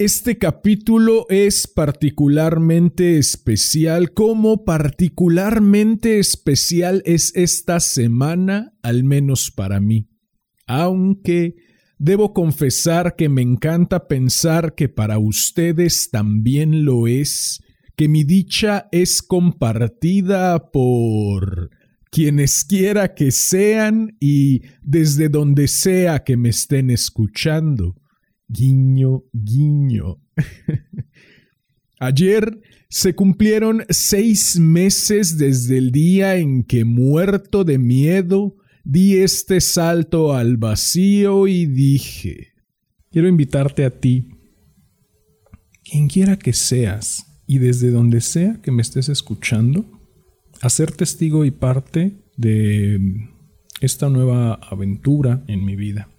este capítulo es particularmente especial como particularmente especial es esta semana, al menos para mí. Aunque debo confesar que me encanta pensar que para ustedes también lo es, que mi dicha es compartida por quienes quiera que sean y desde donde sea que me estén escuchando. Guiño, guiño. Ayer se cumplieron seis meses desde el día en que, muerto de miedo, di este salto al vacío y dije, quiero invitarte a ti, quien quiera que seas, y desde donde sea que me estés escuchando, a ser testigo y parte de esta nueva aventura en mi vida.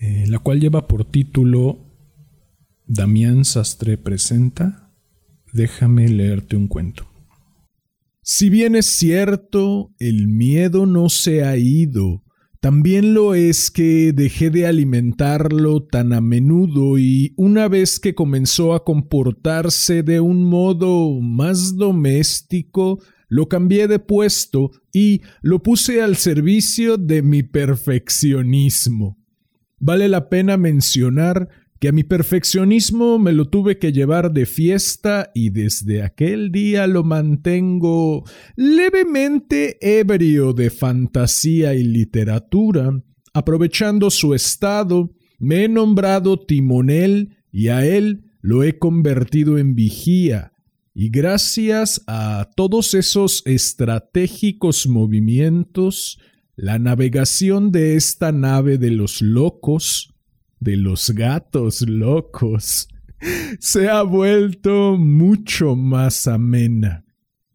Eh, la cual lleva por título Damián Sastre presenta Déjame leerte un cuento. Si bien es cierto, el miedo no se ha ido, también lo es que dejé de alimentarlo tan a menudo y una vez que comenzó a comportarse de un modo más doméstico, lo cambié de puesto y lo puse al servicio de mi perfeccionismo. Vale la pena mencionar que a mi perfeccionismo me lo tuve que llevar de fiesta y desde aquel día lo mantengo levemente ebrio de fantasía y literatura. Aprovechando su estado, me he nombrado timonel y a él lo he convertido en vigía. Y gracias a todos esos estratégicos movimientos, la navegación de esta nave de los locos, de los gatos locos, se ha vuelto mucho más amena.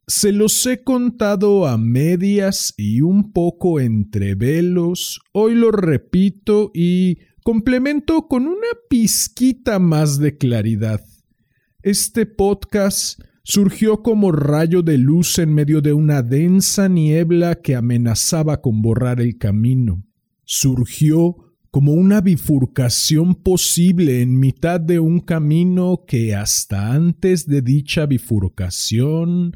Se los he contado a medias y un poco entre velos, hoy lo repito y complemento con una pizquita más de claridad. Este podcast surgió como rayo de luz en medio de una densa niebla que amenazaba con borrar el camino. Surgió como una bifurcación posible en mitad de un camino que hasta antes de dicha bifurcación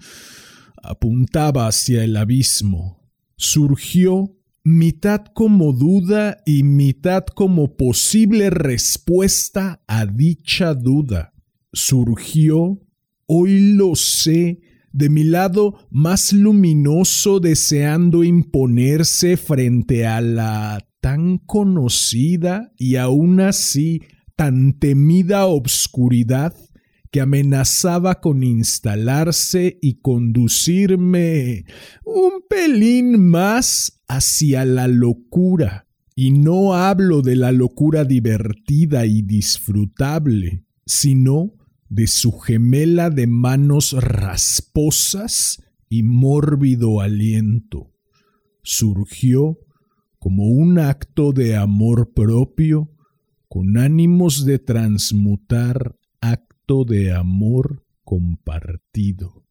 apuntaba hacia el abismo. Surgió mitad como duda y mitad como posible respuesta a dicha duda. Surgió Hoy lo sé, de mi lado más luminoso deseando imponerse frente a la tan conocida y aún así tan temida obscuridad que amenazaba con instalarse y conducirme un pelín más hacia la locura. Y no hablo de la locura divertida y disfrutable, sino de su gemela de manos rasposas y mórbido aliento. Surgió como un acto de amor propio con ánimos de transmutar acto de amor compartido.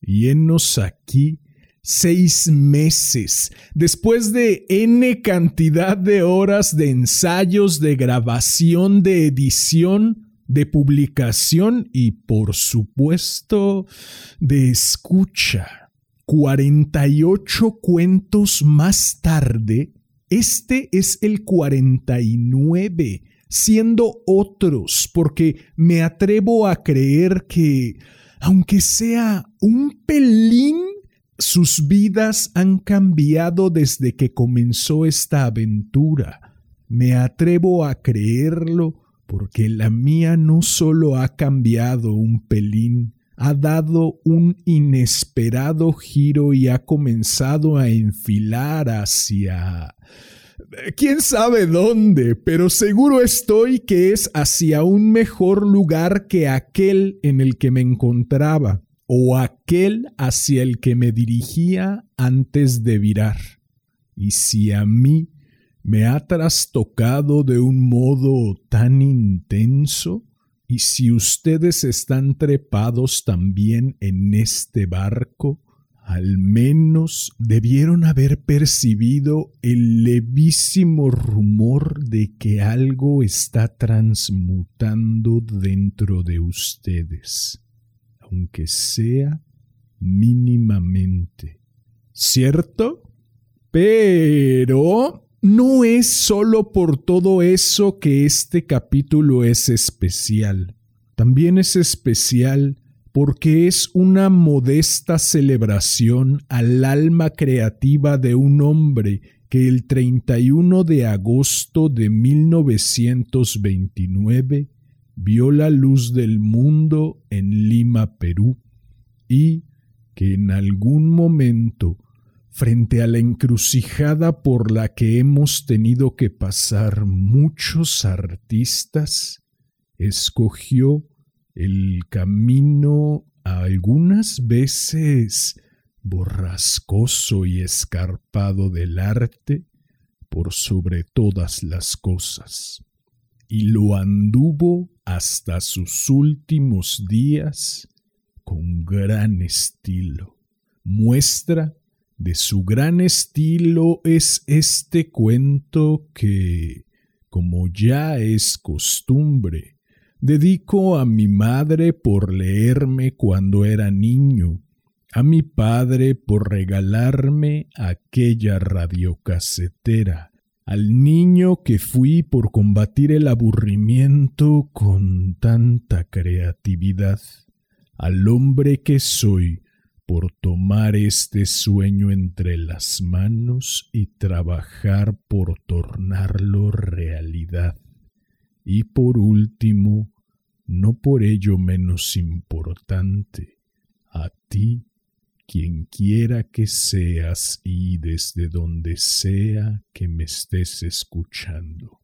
Y henos aquí seis meses, después de n cantidad de horas de ensayos, de grabación, de edición, de publicación y por supuesto de escucha. 48 cuentos más tarde, este es el 49, siendo otros, porque me atrevo a creer que, aunque sea un pelín, sus vidas han cambiado desde que comenzó esta aventura. Me atrevo a creerlo porque la mía no solo ha cambiado un pelín, ha dado un inesperado giro y ha comenzado a enfilar hacia... quién sabe dónde, pero seguro estoy que es hacia un mejor lugar que aquel en el que me encontraba. o aquel hacia el que me dirigía antes de virar. Y si a mí me ha trastocado de un modo tan intenso, y si ustedes están trepados también en este barco, al menos debieron haber percibido el levísimo rumor de que algo está transmutando dentro de ustedes, aunque sea mínimamente. ¿Cierto? Pero no es solo por todo eso que este capítulo es especial. También es especial porque es una modesta celebración al alma creativa de un hombre que el 31 de agosto de 1929 vio la luz del mundo en Lima, Perú, y que en algún momento, frente a la encrucijada por la que hemos tenido que pasar muchos artistas, escogió el camino algunas veces borrascoso y escarpado del arte por sobre todas las cosas, y lo anduvo hasta sus últimos días con gran estilo. Muestra de su gran estilo es este cuento que, como ya es costumbre, Dedico a mi madre por leerme cuando era niño, a mi padre por regalarme aquella radiocasetera, al niño que fui por combatir el aburrimiento con tanta creatividad, al hombre que soy por tomar este sueño entre las manos y trabajar por tornarlo realidad. Y por último, no por ello menos importante, a ti, quien quiera que seas y desde donde sea que me estés escuchando.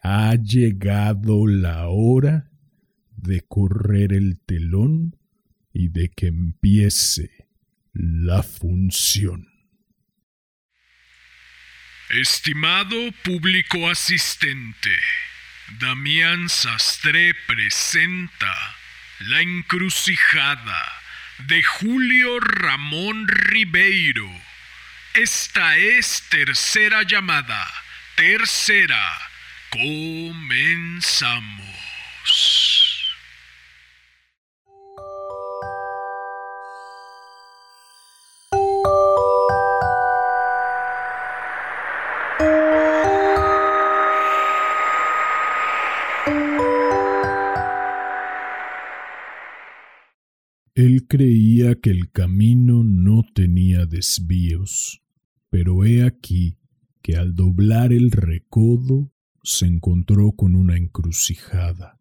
Ha llegado la hora de correr el telón y de que empiece la función. Estimado público asistente, Damián Sastre presenta La encrucijada de Julio Ramón Ribeiro. Esta es tercera llamada. Tercera. Comenzamos. Creía que el camino no tenía desvíos, pero he aquí que al doblar el recodo se encontró con una encrucijada.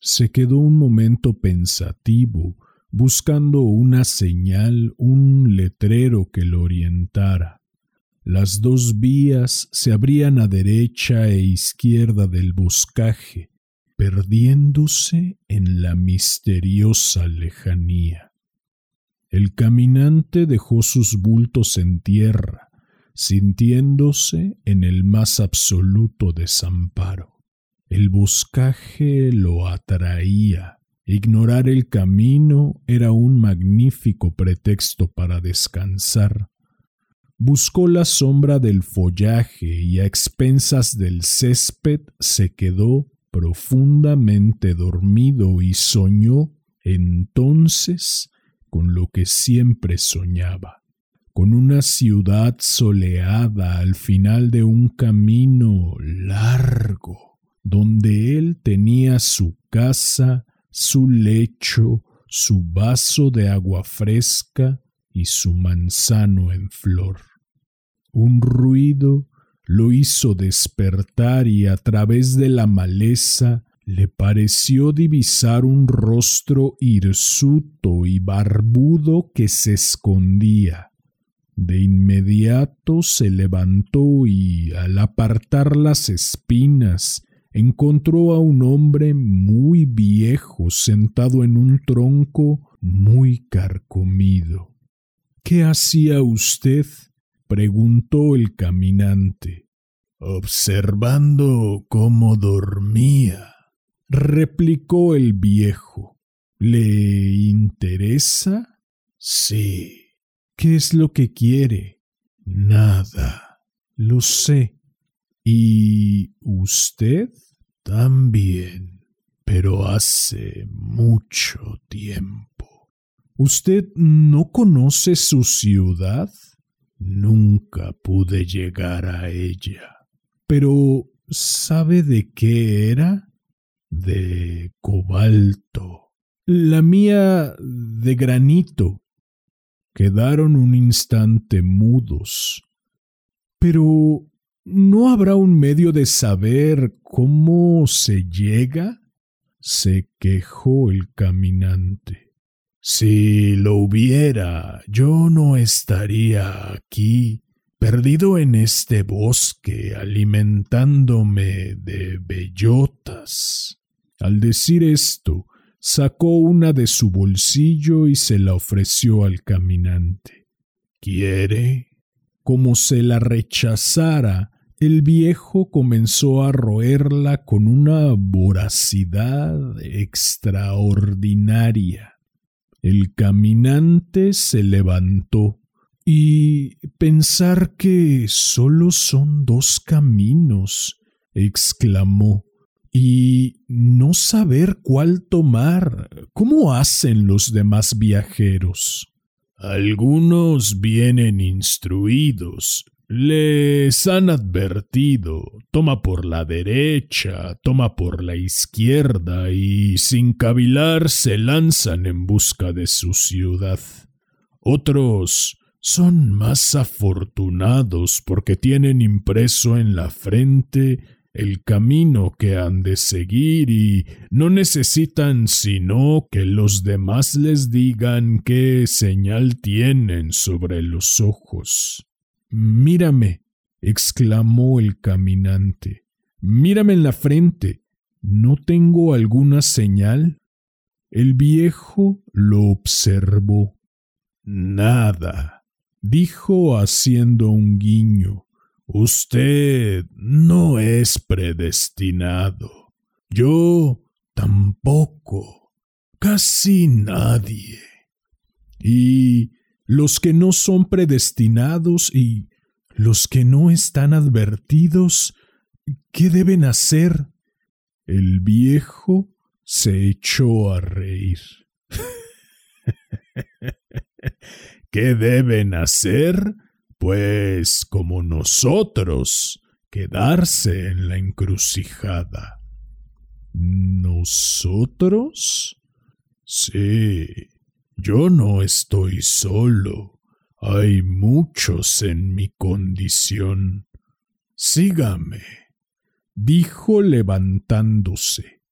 Se quedó un momento pensativo, buscando una señal, un letrero que lo orientara. Las dos vías se abrían a derecha e izquierda del boscaje, perdiéndose en la misteriosa lejanía. El caminante dejó sus bultos en tierra, sintiéndose en el más absoluto desamparo. El boscaje lo atraía. Ignorar el camino era un magnífico pretexto para descansar. Buscó la sombra del follaje y a expensas del césped se quedó profundamente dormido y soñó entonces con lo que siempre soñaba, con una ciudad soleada al final de un camino largo, donde él tenía su casa, su lecho, su vaso de agua fresca y su manzano en flor. Un ruido lo hizo despertar y a través de la maleza le pareció divisar un rostro hirsuto y barbudo que se escondía. De inmediato se levantó y, al apartar las espinas, encontró a un hombre muy viejo sentado en un tronco muy carcomido. ¿Qué hacía usted? preguntó el caminante. Observando cómo dormía, replicó el viejo. ¿Le interesa? Sí. ¿Qué es lo que quiere? Nada. Lo sé. ¿Y usted? También, pero hace mucho tiempo. ¿Usted no conoce su ciudad? Nunca pude llegar a ella. Pero ¿sabe de qué era? De cobalto. La mía de granito. Quedaron un instante mudos. Pero ¿no habrá un medio de saber cómo se llega? se quejó el caminante. Si lo hubiera, yo no estaría aquí, perdido en este bosque, alimentándome de bellotas. Al decir esto, sacó una de su bolsillo y se la ofreció al caminante. ¿Quiere? Como se la rechazara, el viejo comenzó a roerla con una voracidad extraordinaria. El caminante se levantó y pensar que solo son dos caminos, exclamó, y no saber cuál tomar. ¿Cómo hacen los demás viajeros? Algunos vienen instruidos, les han advertido, toma por la derecha, toma por la izquierda y sin cavilar se lanzan en busca de su ciudad. Otros son más afortunados porque tienen impreso en la frente el camino que han de seguir y no necesitan sino que los demás les digan qué señal tienen sobre los ojos. Mírame, exclamó el caminante. Mírame en la frente. ¿No tengo alguna señal? El viejo lo observó. Nada, dijo haciendo un guiño. Usted no es predestinado. Yo tampoco. Casi nadie. Y los que no son predestinados y los que no están advertidos, ¿qué deben hacer? El viejo se echó a reír. ¿Qué deben hacer? Pues como nosotros, quedarse en la encrucijada. ¿Nosotros? Sí, yo no estoy solo. Hay muchos en mi condición. Sígame, dijo levantándose.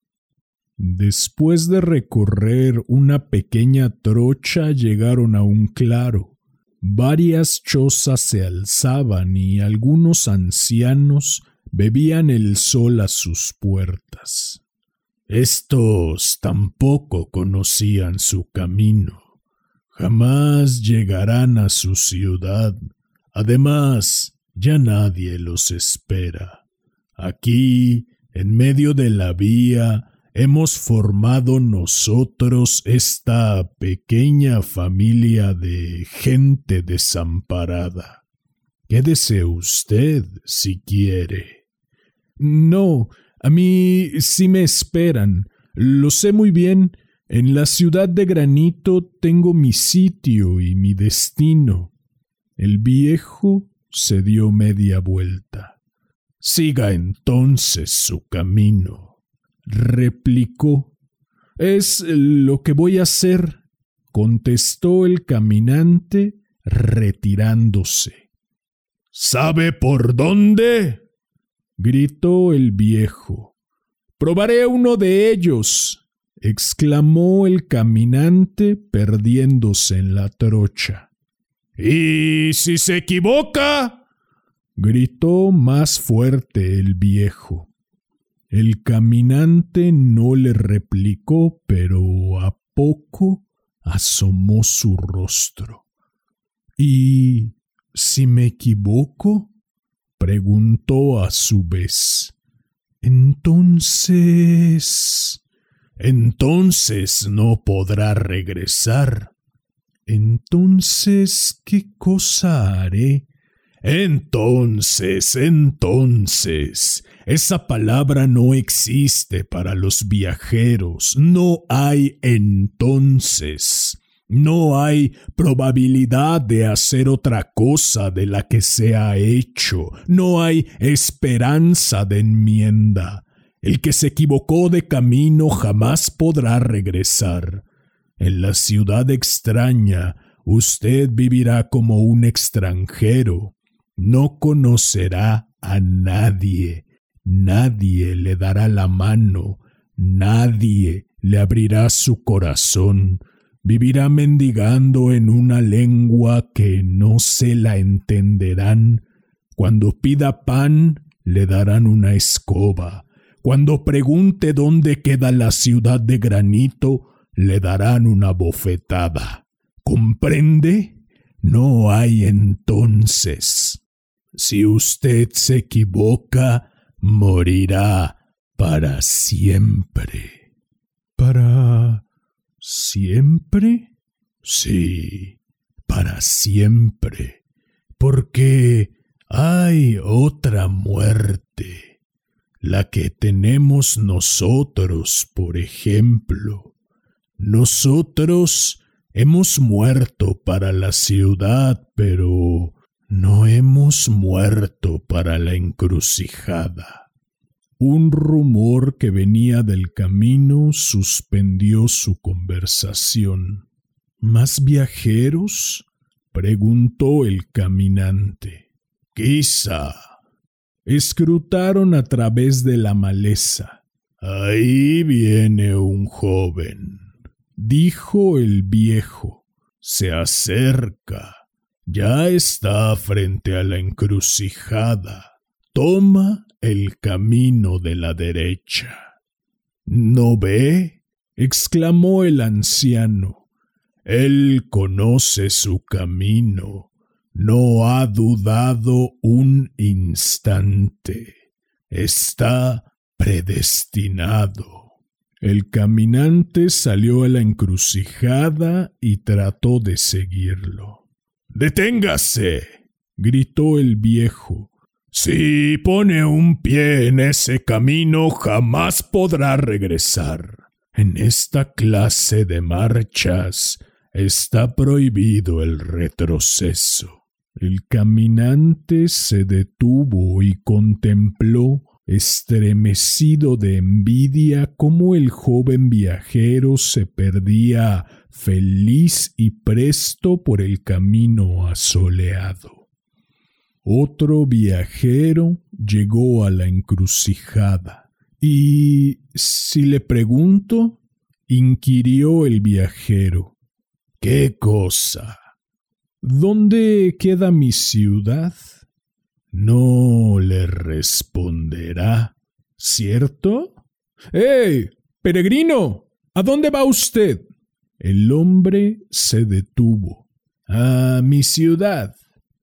Después de recorrer una pequeña trocha llegaron a un claro. Varias chozas se alzaban y algunos ancianos bebían el sol a sus puertas. Estos tampoco conocían su camino. Jamás llegarán a su ciudad. Además, ya nadie los espera. Aquí, en medio de la vía, hemos formado nosotros esta pequeña familia de gente desamparada. Quédese usted si quiere. No, a mí sí me esperan. Lo sé muy bien. En la ciudad de granito tengo mi sitio y mi destino. El viejo se dio media vuelta. Siga entonces su camino, replicó. Es lo que voy a hacer, contestó el caminante retirándose. ¿Sabe por dónde? gritó el viejo. Probaré uno de ellos, exclamó el caminante perdiéndose en la trocha. ¿Y si se equivoca? gritó más fuerte el viejo. El caminante no le replicó, pero a poco asomó su rostro. ¿Y si me equivoco? preguntó a su vez. Entonces... Entonces no podrá regresar. Entonces, ¿qué cosa haré? Entonces, entonces, esa palabra no existe para los viajeros. No hay entonces. No hay probabilidad de hacer otra cosa de la que se ha hecho. No hay esperanza de enmienda. El que se equivocó de camino jamás podrá regresar. En la ciudad extraña usted vivirá como un extranjero. No conocerá a nadie. Nadie le dará la mano. Nadie le abrirá su corazón. Vivirá mendigando en una lengua que no se la entenderán. Cuando pida pan, le darán una escoba. Cuando pregunte dónde queda la ciudad de granito, le darán una bofetada. ¿Comprende? No hay entonces. Si usted se equivoca, morirá para siempre. ¿Para siempre? Sí, para siempre. Porque hay otra muerte, la que tenemos nosotros, por ejemplo. Nosotros hemos muerto para la ciudad, pero no hemos muerto para la encrucijada. Un rumor que venía del camino suspendió su conversación. ¿Más viajeros? preguntó el caminante. Quizá. Escrutaron a través de la maleza. Ahí viene un joven dijo el viejo. Se acerca. Ya está frente a la encrucijada. Toma el camino de la derecha. ¿No ve? exclamó el anciano. Él conoce su camino. No ha dudado un instante. Está predestinado. El caminante salió a la encrucijada y trató de seguirlo. ¡Deténgase! gritó el viejo. Si pone un pie en ese camino jamás podrá regresar. En esta clase de marchas está prohibido el retroceso. El caminante se detuvo y contempló estremecido de envidia como el joven viajero se perdía feliz y presto por el camino asoleado. Otro viajero llegó a la encrucijada. ¿Y si le pregunto? inquirió el viajero. ¿Qué cosa? ¿Dónde queda mi ciudad? no le responderá, ¿cierto? ¡Eh! Peregrino, ¿a dónde va usted? El hombre se detuvo. A mi ciudad.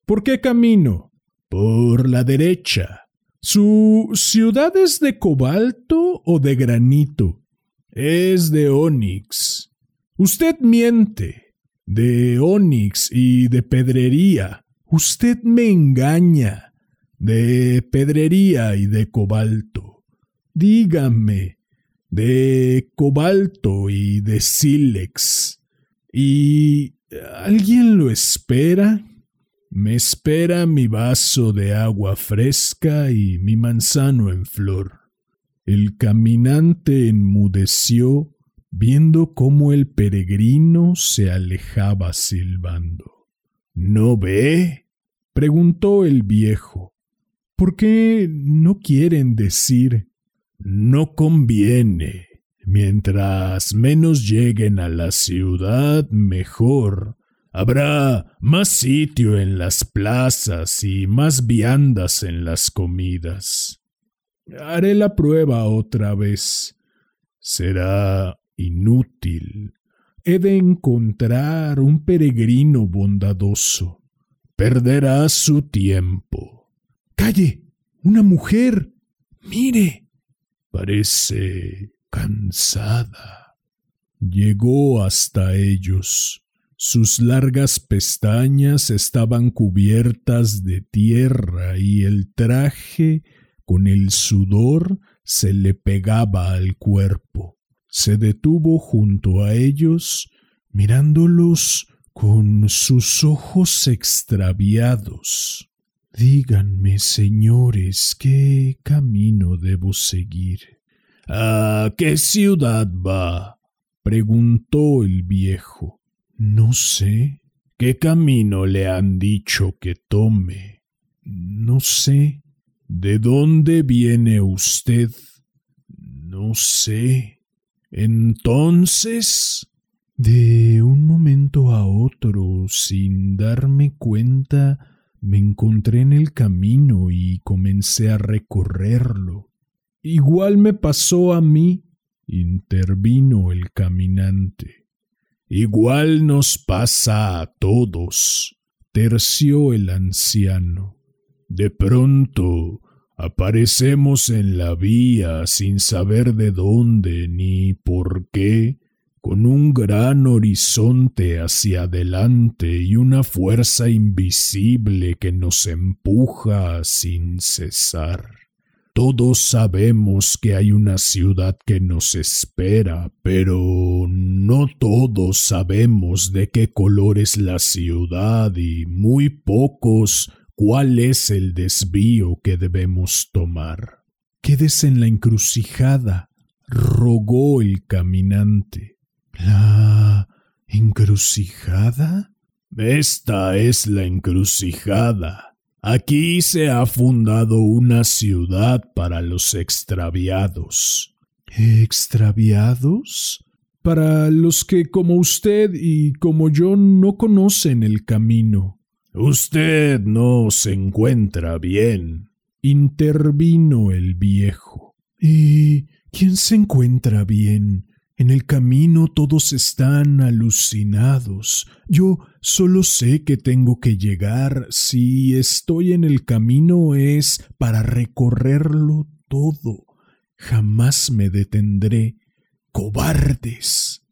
¿Por qué camino? Por la derecha. ¿Su ciudad es de cobalto o de granito? Es de onix. Usted miente. De onix y de pedrería. Usted me engaña de pedrería y de cobalto. Dígame, de cobalto y de sílex. ¿Y alguien lo espera? Me espera mi vaso de agua fresca y mi manzano en flor. El caminante enmudeció viendo cómo el peregrino se alejaba silbando. ¿No ve? preguntó el viejo. ¿Por qué no quieren decir? No conviene. Mientras menos lleguen a la ciudad, mejor. Habrá más sitio en las plazas y más viandas en las comidas. Haré la prueba otra vez. Será inútil. he de encontrar un peregrino bondadoso. Perderá su tiempo. ¡Calle! ¡Una mujer! ¡Mire! Parece cansada. Llegó hasta ellos. Sus largas pestañas estaban cubiertas de tierra y el traje, con el sudor, se le pegaba al cuerpo. Se detuvo junto a ellos, mirándolos con sus ojos extraviados. Díganme, señores, qué camino debo seguir. ¿A qué ciudad va? preguntó el viejo. No sé. ¿Qué camino le han dicho que tome? No sé. ¿De dónde viene usted? No sé. Entonces... De un momento a otro, sin darme cuenta, me encontré en el camino y comencé a recorrerlo. Igual me pasó a mí, intervino el caminante. Igual nos pasa a todos, terció el anciano. De pronto aparecemos en la vía sin saber de dónde ni por qué, con un gran horizonte hacia adelante y una fuerza invisible que nos empuja sin cesar. Todos sabemos que hay una ciudad que nos espera, pero no todos sabemos de qué color es la ciudad y muy pocos cuál es el desvío que debemos tomar. Quédese en la encrucijada, rogó el caminante. ¿La encrucijada? Esta es la encrucijada. Aquí se ha fundado una ciudad para los extraviados. ¿Extraviados? Para los que como usted y como yo no conocen el camino. Usted no se encuentra bien, intervino el viejo. ¿Y quién se encuentra bien? En el camino todos están alucinados. Yo solo sé que tengo que llegar. Si estoy en el camino es para recorrerlo todo. Jamás me detendré. Cobardes.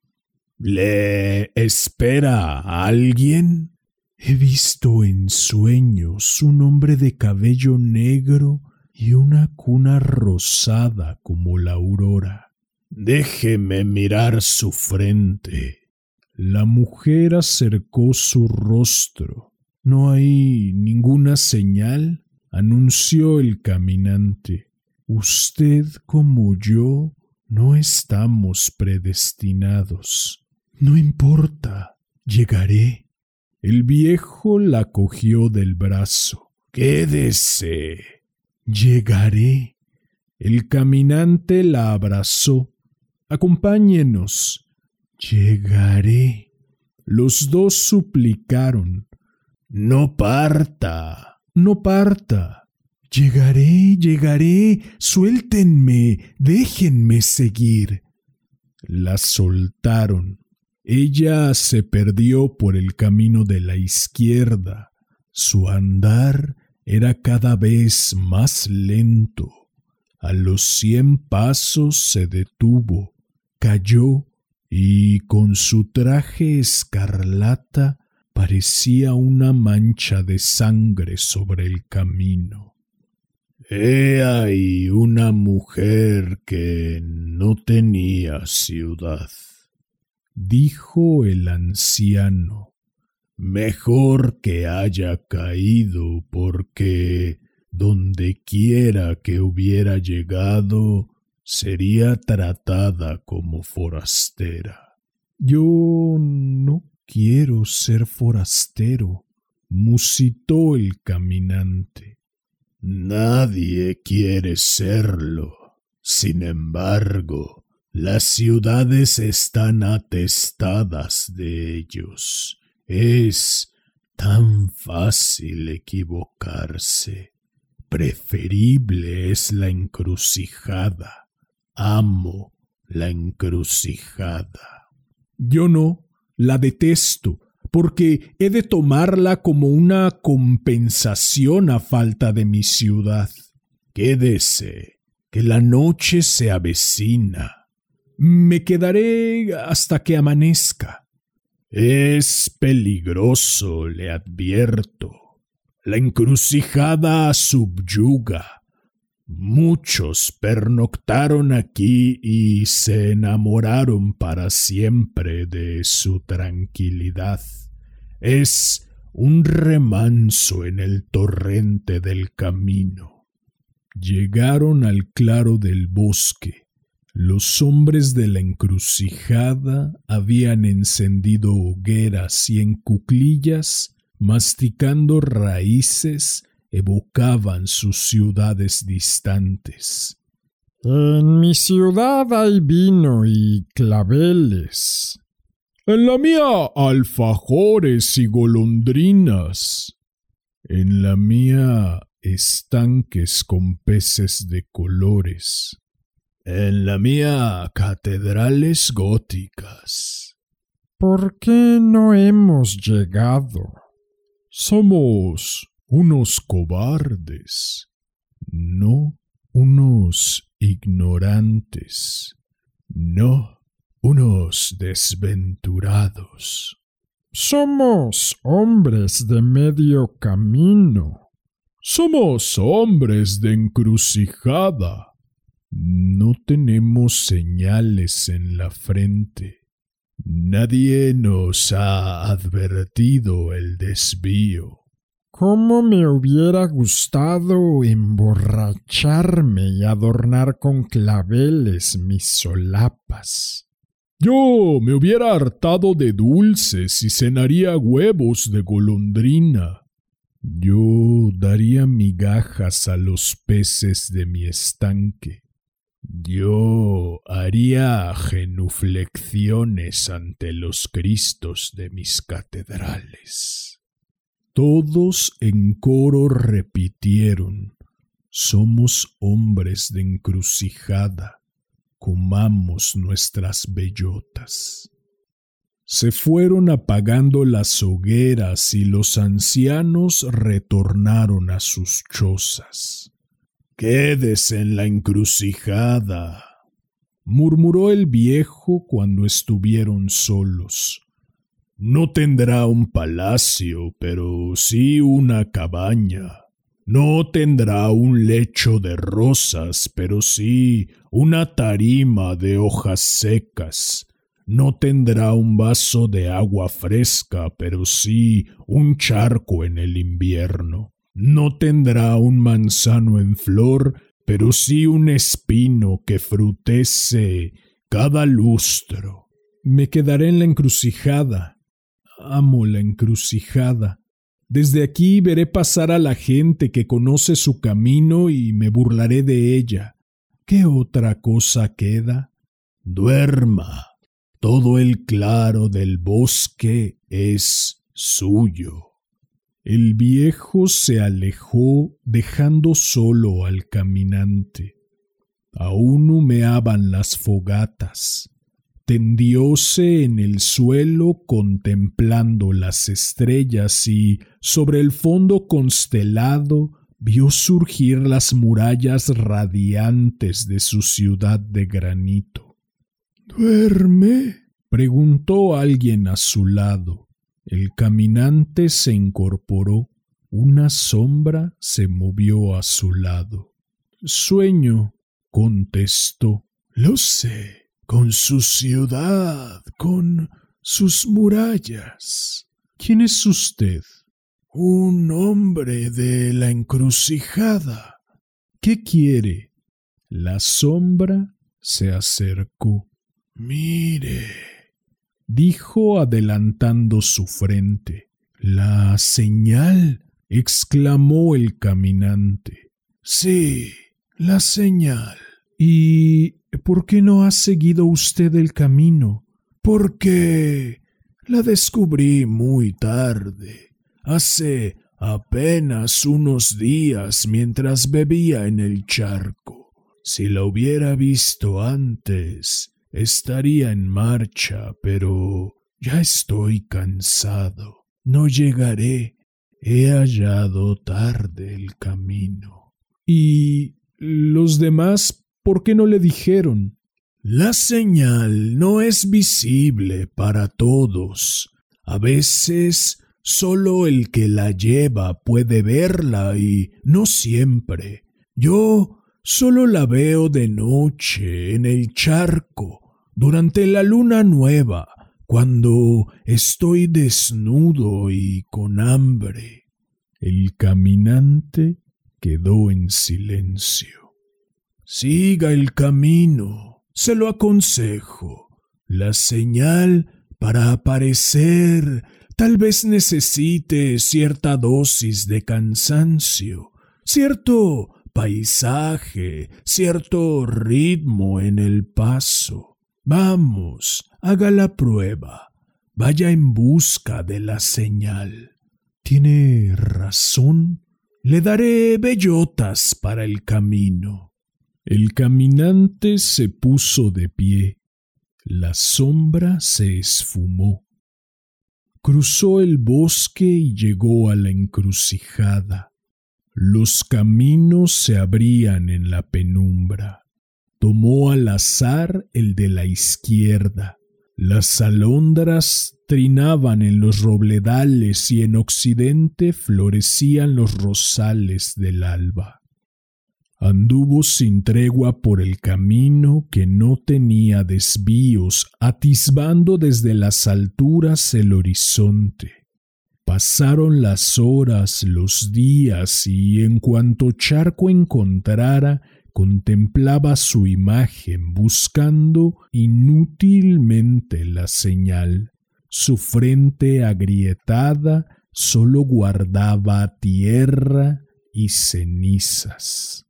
¿Le espera alguien? He visto en sueños un hombre de cabello negro y una cuna rosada como la aurora. Déjeme mirar su frente. La mujer acercó su rostro. No hay ninguna señal, anunció el caminante. Usted como yo no estamos predestinados. No importa, llegaré. El viejo la cogió del brazo. Quédese. Llegaré. El caminante la abrazó. Acompáñenos. Llegaré. Los dos suplicaron. No parta. No parta. Llegaré, llegaré. Suéltenme. Déjenme seguir. La soltaron. Ella se perdió por el camino de la izquierda. Su andar era cada vez más lento. A los cien pasos se detuvo cayó y con su traje escarlata parecía una mancha de sangre sobre el camino. He ahí una mujer que no tenía ciudad, dijo el anciano. Mejor que haya caído porque donde quiera que hubiera llegado sería tratada como forastera. Yo no quiero ser forastero, musitó el caminante. Nadie quiere serlo. Sin embargo, las ciudades están atestadas de ellos. Es tan fácil equivocarse. Preferible es la encrucijada amo la encrucijada. Yo no, la detesto, porque he de tomarla como una compensación a falta de mi ciudad. Quédese, que la noche se avecina. Me quedaré hasta que amanezca. Es peligroso, le advierto. La encrucijada subyuga. Muchos pernoctaron aquí y se enamoraron para siempre de su tranquilidad. Es un remanso en el torrente del camino. Llegaron al claro del bosque. Los hombres de la encrucijada habían encendido hogueras y en cuclillas, masticando raíces, evocaban sus ciudades distantes. En mi ciudad hay vino y claveles. En la mía alfajores y golondrinas. En la mía estanques con peces de colores. En la mía catedrales góticas. ¿Por qué no hemos llegado? Somos unos cobardes, no unos ignorantes, no unos desventurados. Somos hombres de medio camino. Somos hombres de encrucijada. No tenemos señales en la frente. Nadie nos ha advertido el desvío. ¿Cómo me hubiera gustado emborracharme y adornar con claveles mis solapas? Yo me hubiera hartado de dulces y cenaría huevos de golondrina. Yo daría migajas a los peces de mi estanque. Yo haría genuflexiones ante los cristos de mis catedrales. Todos en coro repitieron, somos hombres de encrucijada, comamos nuestras bellotas. Se fueron apagando las hogueras y los ancianos retornaron a sus chozas. Quédese en la encrucijada, murmuró el viejo cuando estuvieron solos. No tendrá un palacio, pero sí una cabaña. No tendrá un lecho de rosas, pero sí una tarima de hojas secas. No tendrá un vaso de agua fresca, pero sí un charco en el invierno. No tendrá un manzano en flor, pero sí un espino que frutece cada lustro. Me quedaré en la encrucijada, Amo la encrucijada. Desde aquí veré pasar a la gente que conoce su camino y me burlaré de ella. ¿Qué otra cosa queda? Duerma. Todo el claro del bosque es suyo. El viejo se alejó dejando solo al caminante. Aún humeaban las fogatas tendióse en el suelo contemplando las estrellas y sobre el fondo constelado vio surgir las murallas radiantes de su ciudad de granito. ¿Duerme? preguntó alguien a su lado. El caminante se incorporó. Una sombra se movió a su lado. Sueño, contestó. Lo sé con su ciudad, con sus murallas. ¿Quién es usted? Un hombre de la encrucijada. ¿Qué quiere? La sombra se acercó. Mire, dijo adelantando su frente. La señal, exclamó el caminante. Sí, la señal. ¿Y ¿Por qué no ha seguido usted el camino? Porque la descubrí muy tarde, hace apenas unos días mientras bebía en el charco. Si la hubiera visto antes, estaría en marcha, pero ya estoy cansado. No llegaré. He hallado tarde el camino. ¿Y los demás por qué no le dijeron? La señal no es visible para todos. A veces solo el que la lleva puede verla y no siempre. Yo solo la veo de noche en el charco, durante la luna nueva, cuando estoy desnudo y con hambre. El caminante quedó en silencio. Siga el camino, se lo aconsejo. La señal para aparecer tal vez necesite cierta dosis de cansancio, cierto paisaje, cierto ritmo en el paso. Vamos, haga la prueba. Vaya en busca de la señal. Tiene razón. Le daré bellotas para el camino. El caminante se puso de pie. La sombra se esfumó. Cruzó el bosque y llegó a la encrucijada. Los caminos se abrían en la penumbra. Tomó al azar el de la izquierda. Las alondras trinaban en los robledales y en occidente florecían los rosales del alba. Anduvo sin tregua por el camino que no tenía desvíos, atisbando desde las alturas el horizonte. Pasaron las horas, los días, y en cuanto charco encontrara, contemplaba su imagen buscando inútilmente la señal. Su frente agrietada solo guardaba tierra y cenizas.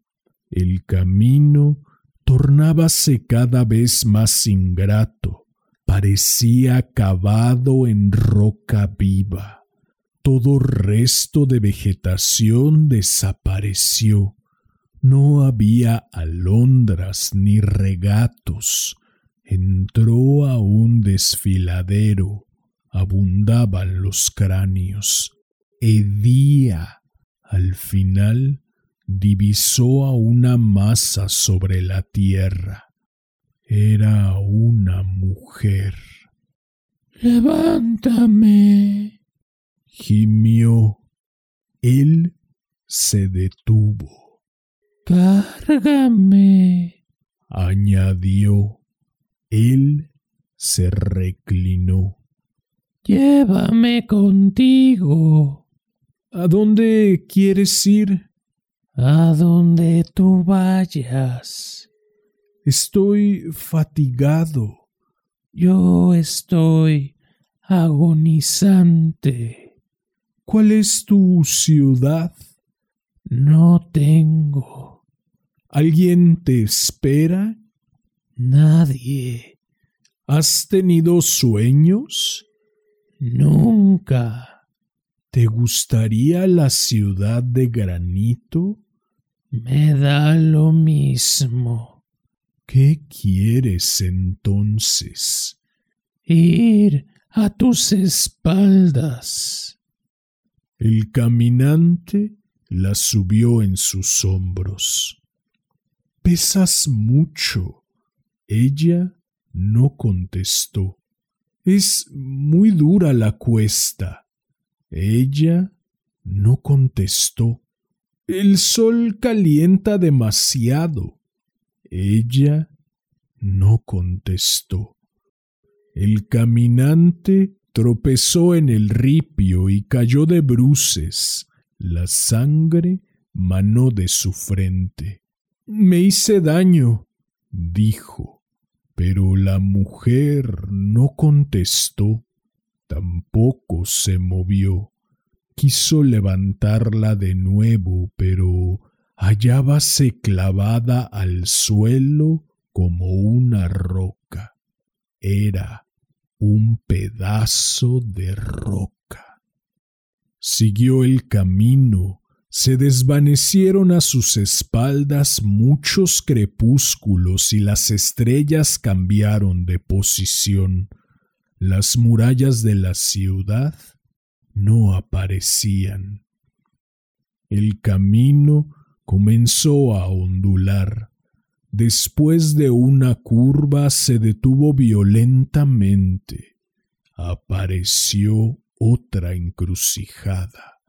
El camino tornábase cada vez más ingrato, parecía cavado en roca viva. Todo resto de vegetación desapareció no había alondras ni regatos. Entró a un desfiladero. Abundaban los cráneos. Hedía. Al final divisó a una masa sobre la tierra. Era una mujer. Levántame. gimió. Él se detuvo. Cárgame, añadió. Él se reclinó. Llévame contigo. ¿A dónde quieres ir? A donde tú vayas. Estoy fatigado. Yo estoy agonizante. ¿Cuál es tu ciudad? No tengo. ¿Alguien te espera? Nadie. ¿Has tenido sueños? Nunca. ¿Te gustaría la ciudad de granito? Me da lo mismo. ¿Qué quieres entonces? Ir a tus espaldas. El caminante la subió en sus hombros. Pesas mucho. Ella no contestó. Es muy dura la cuesta. Ella no contestó. El sol calienta demasiado. Ella no contestó. El caminante tropezó en el ripio y cayó de bruces. La sangre manó de su frente. Me hice daño, dijo, pero la mujer no contestó, tampoco se movió. Quiso levantarla de nuevo, pero hallábase clavada al suelo como una roca. Era un pedazo de roca. Siguió el camino se desvanecieron a sus espaldas muchos crepúsculos y las estrellas cambiaron de posición. Las murallas de la ciudad no aparecían. El camino comenzó a ondular. Después de una curva se detuvo violentamente. Apareció otra encrucijada.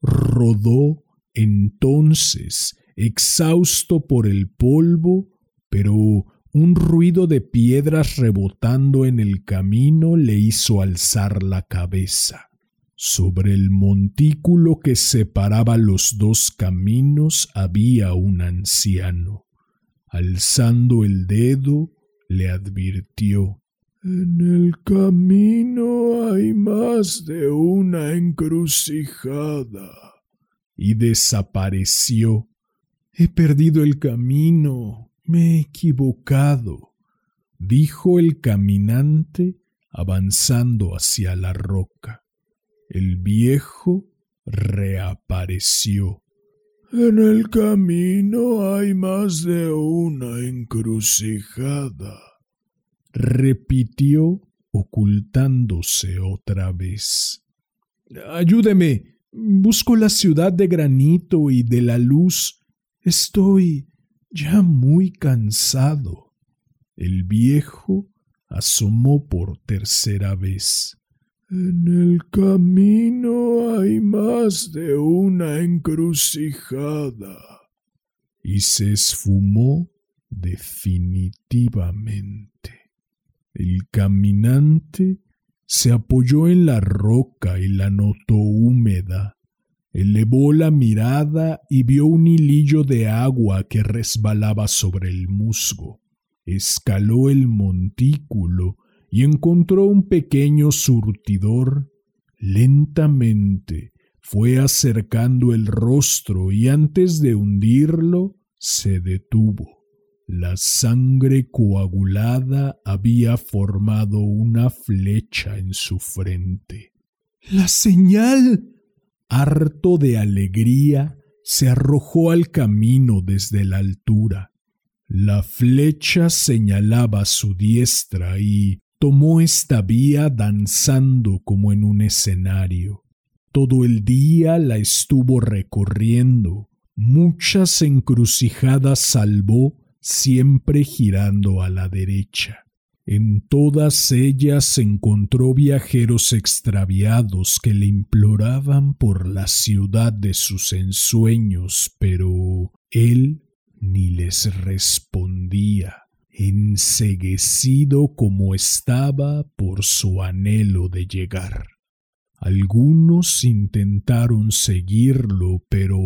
Rodó entonces, exhausto por el polvo, pero un ruido de piedras rebotando en el camino le hizo alzar la cabeza. Sobre el montículo que separaba los dos caminos había un anciano. Alzando el dedo, le advirtió En el camino hay más de una encrucijada. Y desapareció. He perdido el camino. Me he equivocado, dijo el caminante avanzando hacia la roca. El viejo reapareció. En el camino hay más de una encrucijada, repitió ocultándose otra vez. Ayúdeme. Busco la ciudad de granito y de la luz. Estoy ya muy cansado. El viejo asomó por tercera vez. En el camino hay más de una encrucijada. Y se esfumó definitivamente. El caminante se apoyó en la roca y la notó húmeda. Elevó la mirada y vio un hilillo de agua que resbalaba sobre el musgo. Escaló el montículo y encontró un pequeño surtidor. Lentamente fue acercando el rostro y antes de hundirlo se detuvo. La sangre coagulada había formado una flecha en su frente. ¡La señal! Harto de alegría, se arrojó al camino desde la altura. La flecha señalaba su diestra y, tomó esta vía danzando como en un escenario. Todo el día la estuvo recorriendo, muchas encrucijadas salvó, siempre girando a la derecha. En todas ellas encontró viajeros extraviados que le imploraban por la ciudad de sus ensueños, pero él ni les respondía enseguecido como estaba por su anhelo de llegar. Algunos intentaron seguirlo, pero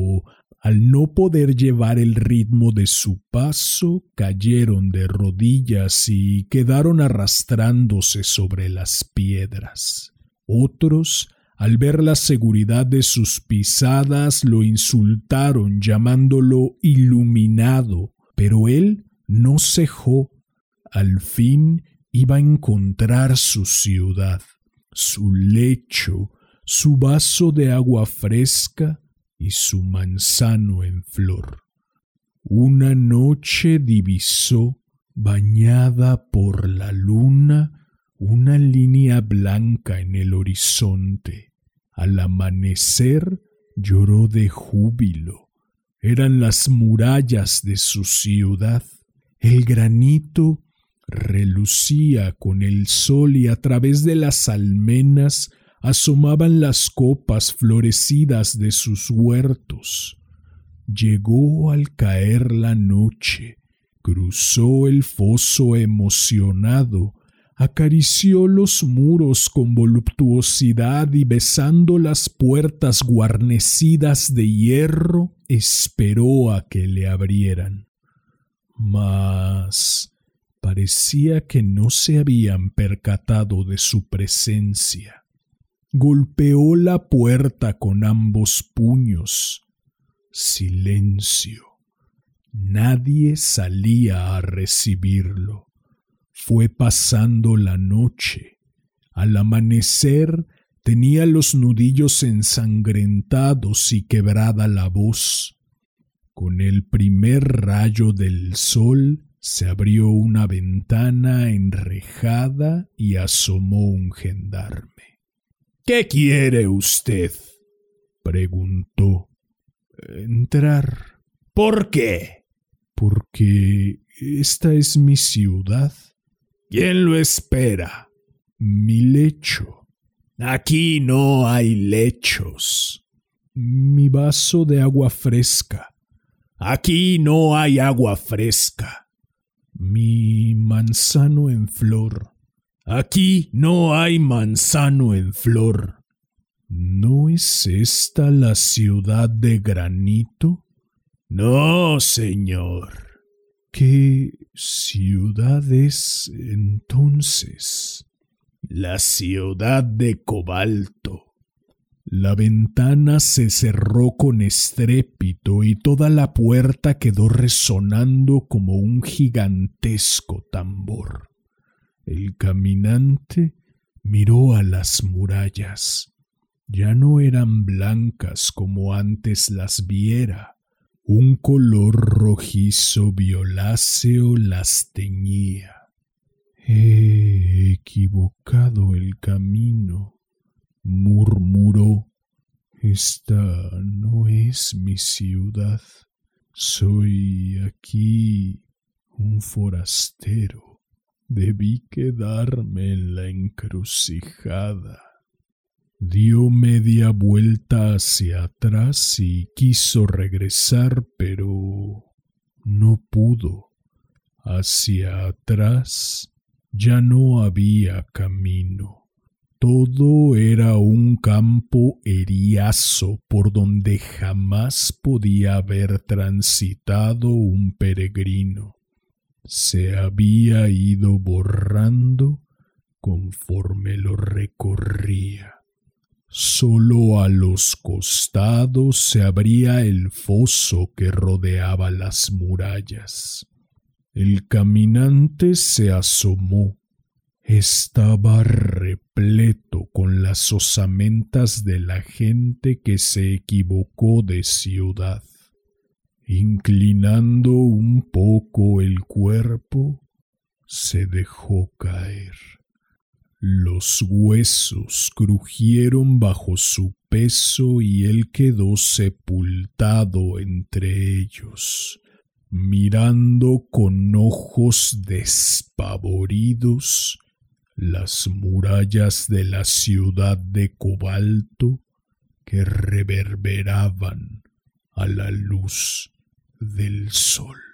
al no poder llevar el ritmo de su paso, cayeron de rodillas y quedaron arrastrándose sobre las piedras. Otros, al ver la seguridad de sus pisadas, lo insultaron llamándolo iluminado, pero él no cejó, al fin iba a encontrar su ciudad, su lecho, su vaso de agua fresca y su manzano en flor. Una noche divisó, bañada por la luna, una línea blanca en el horizonte. Al amanecer lloró de júbilo. Eran las murallas de su ciudad el granito relucía con el sol y a través de las almenas asomaban las copas florecidas de sus huertos. Llegó al caer la noche, cruzó el foso emocionado, acarició los muros con voluptuosidad y besando las puertas guarnecidas de hierro, esperó a que le abrieran mas parecía que no se habían percatado de su presencia. Golpeó la puerta con ambos puños. Silencio. Nadie salía a recibirlo. Fue pasando la noche. Al amanecer Tenía los nudillos ensangrentados y quebrada la voz. Con el primer rayo del sol se abrió una ventana enrejada y asomó un gendarme. ¿Qué quiere usted? preguntó. Entrar. ¿Por qué? Porque esta es mi ciudad. ¿Quién lo espera? Mi lecho. Aquí no hay lechos. Mi vaso de agua fresca. Aquí no hay agua fresca. Mi manzano en flor. Aquí no hay manzano en flor. ¿No es esta la ciudad de granito? No, señor. ¿Qué ciudad es entonces? La ciudad de cobalto. La ventana se cerró con estrépito y toda la puerta quedó resonando como un gigantesco tambor. El caminante miró a las murallas. Ya no eran blancas como antes las viera. Un color rojizo violáceo las teñía. He equivocado el camino murmuró. Esta no es mi ciudad. Soy aquí un forastero. Debí quedarme en la encrucijada. Dio media vuelta hacia atrás y quiso regresar, pero no pudo. Hacia atrás ya no había camino. Todo era un campo eriazo por donde jamás podía haber transitado un peregrino. Se había ido borrando conforme lo recorría. Solo a los costados se abría el foso que rodeaba las murallas. El caminante se asomó estaba repleto con las osamentas de la gente que se equivocó de ciudad. Inclinando un poco el cuerpo, se dejó caer. Los huesos crujieron bajo su peso y él quedó sepultado entre ellos, mirando con ojos despavoridos las murallas de la ciudad de cobalto que reverberaban a la luz del sol.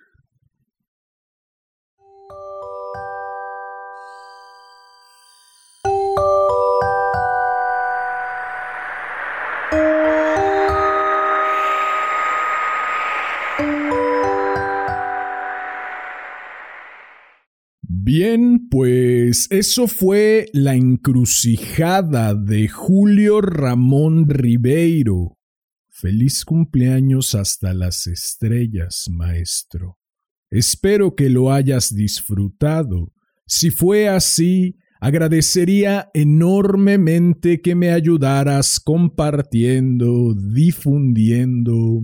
Bien, pues eso fue la encrucijada de Julio Ramón Ribeiro. Feliz cumpleaños hasta las estrellas, maestro. Espero que lo hayas disfrutado. Si fue así, agradecería enormemente que me ayudaras compartiendo, difundiendo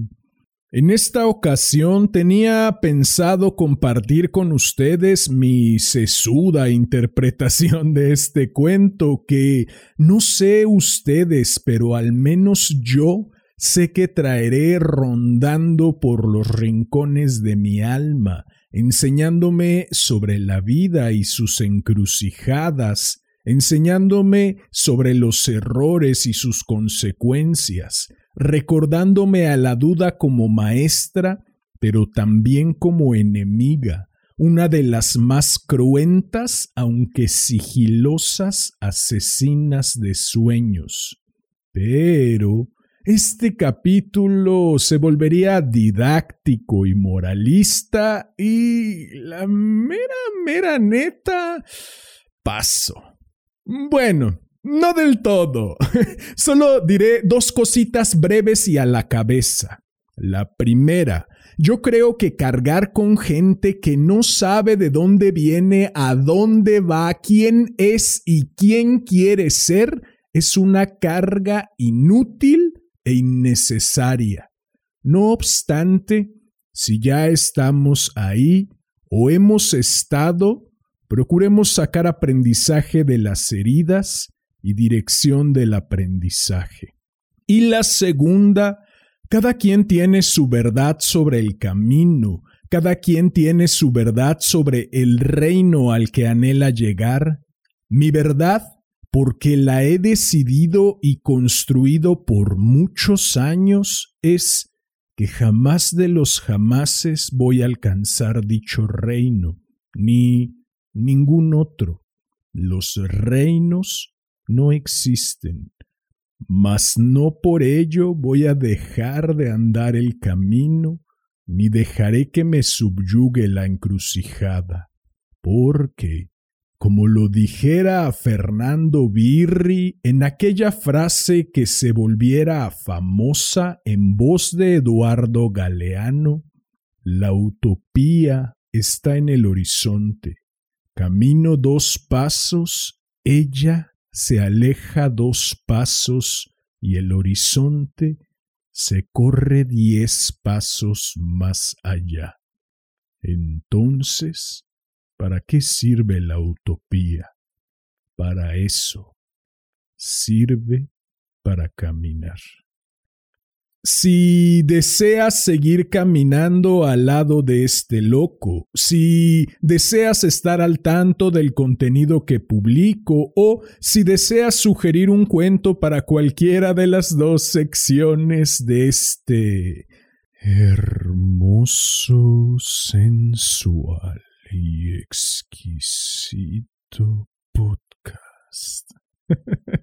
en esta ocasión tenía pensado compartir con ustedes mi sesuda interpretación de este cuento que no sé ustedes, pero al menos yo sé que traeré rondando por los rincones de mi alma, enseñándome sobre la vida y sus encrucijadas, enseñándome sobre los errores y sus consecuencias, recordándome a la duda como maestra, pero también como enemiga, una de las más cruentas, aunque sigilosas, asesinas de sueños. Pero este capítulo se volvería didáctico y moralista y la mera, mera neta, paso. Bueno, no del todo. Solo diré dos cositas breves y a la cabeza. La primera, yo creo que cargar con gente que no sabe de dónde viene, a dónde va, quién es y quién quiere ser, es una carga inútil e innecesaria. No obstante, si ya estamos ahí o hemos estado, procuremos sacar aprendizaje de las heridas y dirección del aprendizaje. Y la segunda, cada quien tiene su verdad sobre el camino, cada quien tiene su verdad sobre el reino al que anhela llegar. Mi verdad, porque la he decidido y construido por muchos años, es que jamás de los jamases voy a alcanzar dicho reino, ni ningún otro. Los reinos no existen, mas no por ello voy a dejar de andar el camino, ni dejaré que me subyugue la encrucijada, porque, como lo dijera a Fernando Birri en aquella frase que se volviera famosa en voz de Eduardo Galeano, la utopía está en el horizonte. Camino dos pasos, ella se aleja dos pasos y el horizonte se corre diez pasos más allá. Entonces, ¿para qué sirve la utopía? Para eso. Sirve para caminar. Si deseas seguir caminando al lado de este loco, si deseas estar al tanto del contenido que publico o si deseas sugerir un cuento para cualquiera de las dos secciones de este hermoso, sensual y exquisito podcast.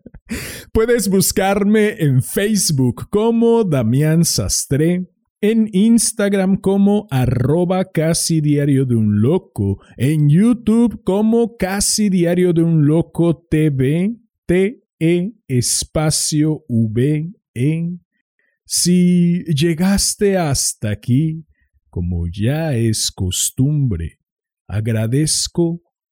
Puedes buscarme en Facebook como Damián Sastre, en Instagram como arroba casi diario de un loco, en YouTube como casi diario de un loco TV, T-E espacio V-E. Si llegaste hasta aquí, como ya es costumbre, agradezco